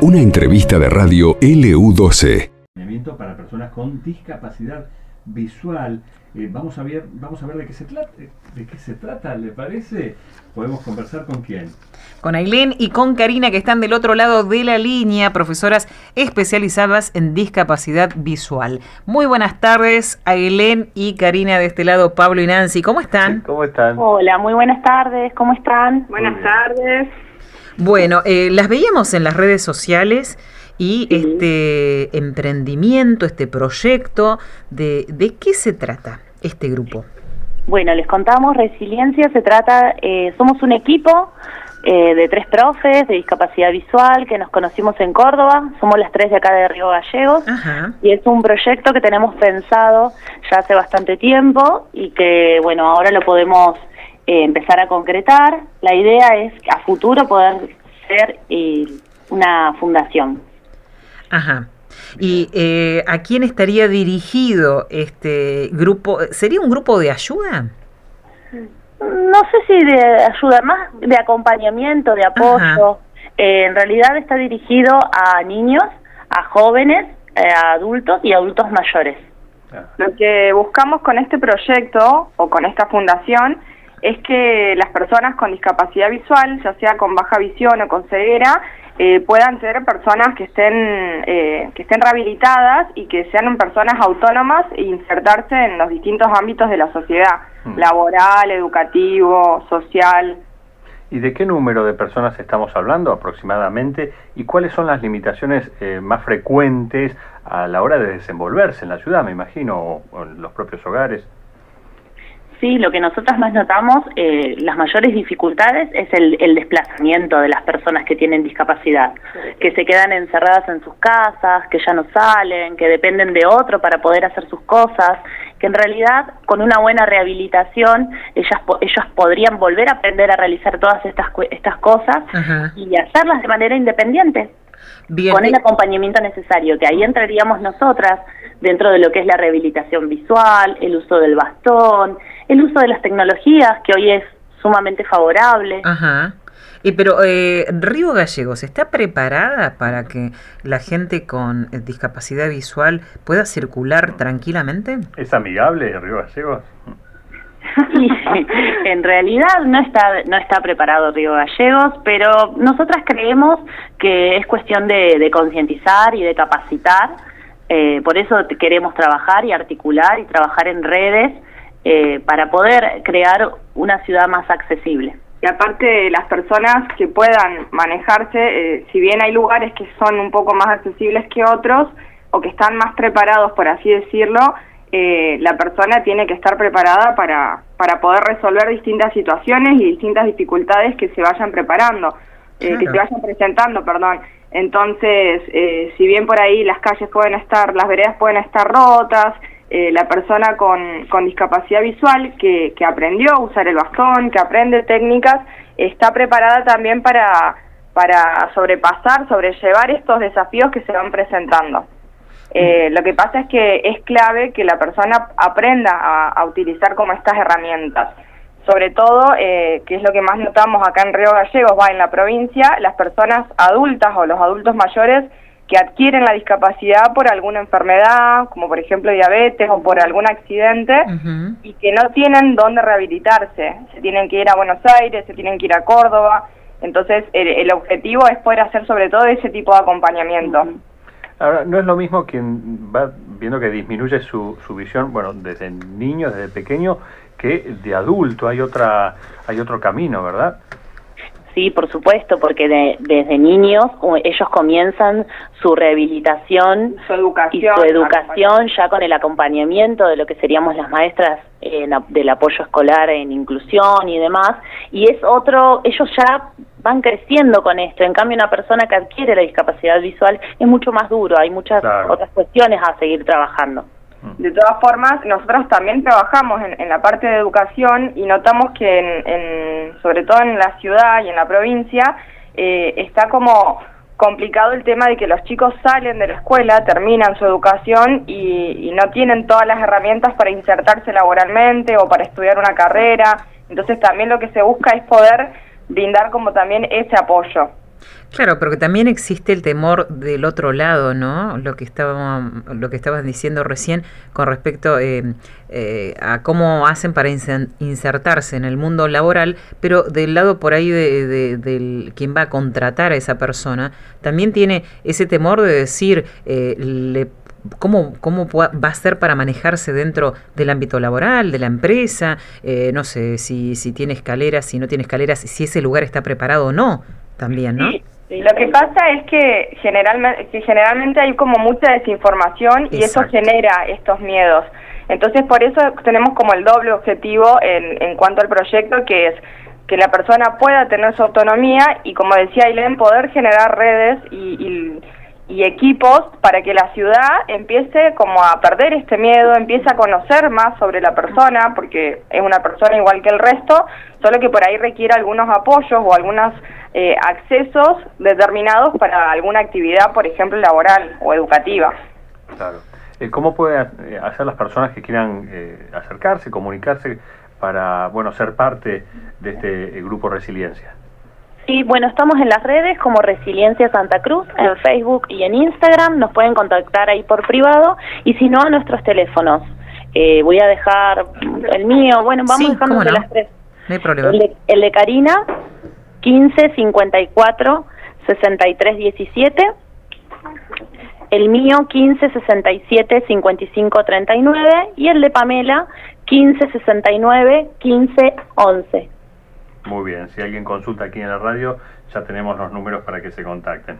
Una entrevista de radio LU12. Para personas con discapacidad visual. Eh, vamos a ver, vamos a ver de qué se trata, de qué se trata, ¿le parece? Podemos conversar con quién. Con Ailén y con Karina que están del otro lado de la línea, profesoras especializadas en discapacidad visual. Muy buenas tardes, Ailén y Karina de este lado, Pablo y Nancy. ¿Cómo están? ¿Cómo están? Hola, muy buenas tardes. ¿Cómo están? Buenas tardes. Bueno, eh, las veíamos en las redes sociales y este emprendimiento, este proyecto, de, ¿de qué se trata este grupo? Bueno, les contamos, Resiliencia se trata, eh, somos un equipo eh, de tres profes de discapacidad visual que nos conocimos en Córdoba, somos las tres de acá de Río Gallegos y es un proyecto que tenemos pensado ya hace bastante tiempo y que bueno, ahora lo podemos eh, empezar a concretar. La idea es a futuro poder ser una fundación. Ajá. ¿Y eh, a quién estaría dirigido este grupo? ¿Sería un grupo de ayuda? No sé si de ayuda, más de acompañamiento, de apoyo. Eh, en realidad está dirigido a niños, a jóvenes, eh, a adultos y adultos mayores. Lo que buscamos con este proyecto o con esta fundación es que las personas con discapacidad visual, ya sea con baja visión o con ceguera, eh, puedan ser personas que estén eh, que estén rehabilitadas y que sean personas autónomas e insertarse en los distintos ámbitos de la sociedad mm. laboral educativo social ¿Y de qué número de personas estamos hablando aproximadamente? ¿Y cuáles son las limitaciones eh, más frecuentes a la hora de desenvolverse en la ciudad, me imagino, o en los propios hogares? Sí, lo que nosotras más notamos, eh, las mayores dificultades es el, desplazamiento de las personas que tienen discapacidad, que se quedan encerradas en sus casas, que ya no salen, que dependen de otro para poder hacer sus cosas, que en realidad con una buena rehabilitación ellas ellos podrían volver a aprender a realizar todas estas estas cosas y hacerlas de manera independiente. Con el acompañamiento necesario, que ahí entraríamos nosotras dentro de lo que es la rehabilitación visual, el uso del bastón, el uso de las tecnologías, que hoy es sumamente favorable. Ajá. Y pero eh, Río Gallegos está preparada para que la gente con discapacidad visual pueda circular tranquilamente. ¿Es amigable Río Gallegos? Sí, en realidad no está no está preparado Río Gallegos, pero nosotras creemos que es cuestión de, de concientizar y de capacitar. Eh, por eso queremos trabajar y articular y trabajar en redes eh, para poder crear una ciudad más accesible. Y aparte, las personas que puedan manejarse, eh, si bien hay lugares que son un poco más accesibles que otros o que están más preparados, por así decirlo, eh, la persona tiene que estar preparada para, para poder resolver distintas situaciones y distintas dificultades que se vayan preparando, que se vayan presentando, perdón. Entonces, si bien por ahí las calles pueden estar, las veredas pueden estar rotas, eh, la persona con, con discapacidad visual que, que, aprendió a usar el bastón, que aprende técnicas, está preparada también para, para sobrepasar, sobrellevar estos desafíos que se van presentando. Eh, lo que pasa es que es clave que la persona aprenda a, utilizar como estas herramientas. Sobre todo, eh, que es lo que más notamos acá en Río Gallegos, va en la provincia, las personas adultas o los adultos mayores que adquieren la discapacidad por alguna enfermedad, como por ejemplo diabetes o por algún accidente, y que no tienen dónde rehabilitarse. Se tienen que ir a Buenos Aires, se tienen que ir a Córdoba. Entonces, el, objetivo es poder hacer sobre todo ese tipo de acompañamiento. Ahora, no es lo mismo quien va viendo que disminuye su, su visión, bueno, desde niño, desde pequeño, que de adulto. Hay, otra, hay otro camino, ¿verdad? Sí, por supuesto, porque desde niños ellos comienzan su rehabilitación su educación, y su educación ya con el acompañamiento de lo que seríamos las maestras del apoyo escolar en inclusión y demás. Y es otro, ellos ya van creciendo con esto. En cambio, una persona que adquiere la discapacidad visual es mucho más duro, hay muchas otras cuestiones a seguir trabajando. De todas formas, nosotros también trabajamos en, la parte de educación y notamos que, en, sobre todo en la ciudad y en la provincia, eh, está como complicado el tema de que los chicos salen de la escuela, terminan su educación y, y, no tienen todas las herramientas para insertarse laboralmente o para estudiar una carrera. Entonces también lo que se busca es poder brindar como también ese apoyo. Claro, pero que también existe el temor del otro lado, ¿no? Lo que que estabas diciendo recién con respecto eh, eh, a cómo hacen para insertarse en el mundo laboral, pero del lado por ahí de, del quien va a contratar a esa persona, también tiene ese temor de decir, eh, le ¿Cómo, ¿Cómo va a ser para manejarse dentro del ámbito laboral, de la empresa? no sé, si tiene escaleras, si no tiene escaleras, si ese lugar está preparado o no, también, ¿no? Lo que pasa es que generalmente, que generalmente hay como mucha desinformación y eso genera estos miedos. Entonces, por eso tenemos como el doble objetivo en, en cuanto al proyecto, que es que la persona pueda tener su autonomía y, como decía Ailén, poder generar redes y, y equipos para que la ciudad empiece como a perder este miedo, empiece a conocer más sobre la persona, porque es una persona igual que el resto, solo que por ahí requiere algunos apoyos o algunos eh, accesos determinados para alguna actividad, por ejemplo, laboral o educativa. Claro. Eh, ¿Cómo pueden eh, hacer las personas que quieran acercarse, comunicarse para bueno ser parte de este grupo Resiliencia? Sí, bueno, estamos en las redes como Resiliencia Santa Cruz, en Facebook y en Instagram, nos pueden contactar ahí por privado y si no a nuestros teléfonos. Eh, voy a dejar el mío, bueno, vamos dejando de las tres. No hay problema. El de, el de Karina, 15 54 63 17. El mío, 15 67 55 39. Y el de Pamela, 15 69 15 11. Muy bien, si alguien consulta aquí en la radio, ya tenemos los números para que se contacten.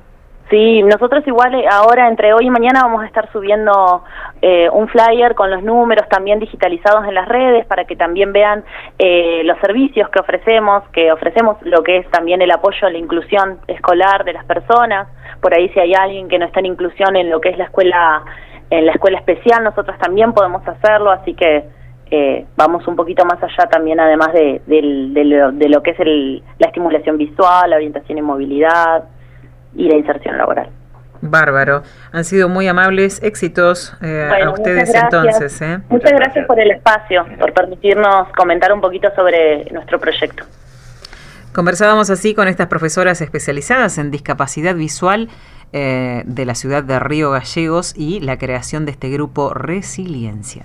Sí, nosotros igual eh, ahora entre hoy y mañana vamos a estar subiendo eh, un flyer con los números también digitalizados en las redes para que también vean eh, los servicios que ofrecemos, que ofrecemos lo que es también el apoyo a la inclusión escolar de las personas. Por ahí si hay alguien que no está en inclusión en lo que es la escuela en la escuela especial, nosotros también podemos hacerlo, así que eh, vamos un poquito más allá también, además de, lo, que es la estimulación visual, la orientación y movilidad y la inserción laboral. Bárbaro. Han sido muy amables, éxitos eh, a ustedes entonces. ¿eh? Muchas gracias por el espacio, por permitirnos comentar un poquito sobre nuestro proyecto. Conversábamos así con estas profesoras especializadas en discapacidad visual de la ciudad de Río Gallegos y la creación de este grupo Resiliencia.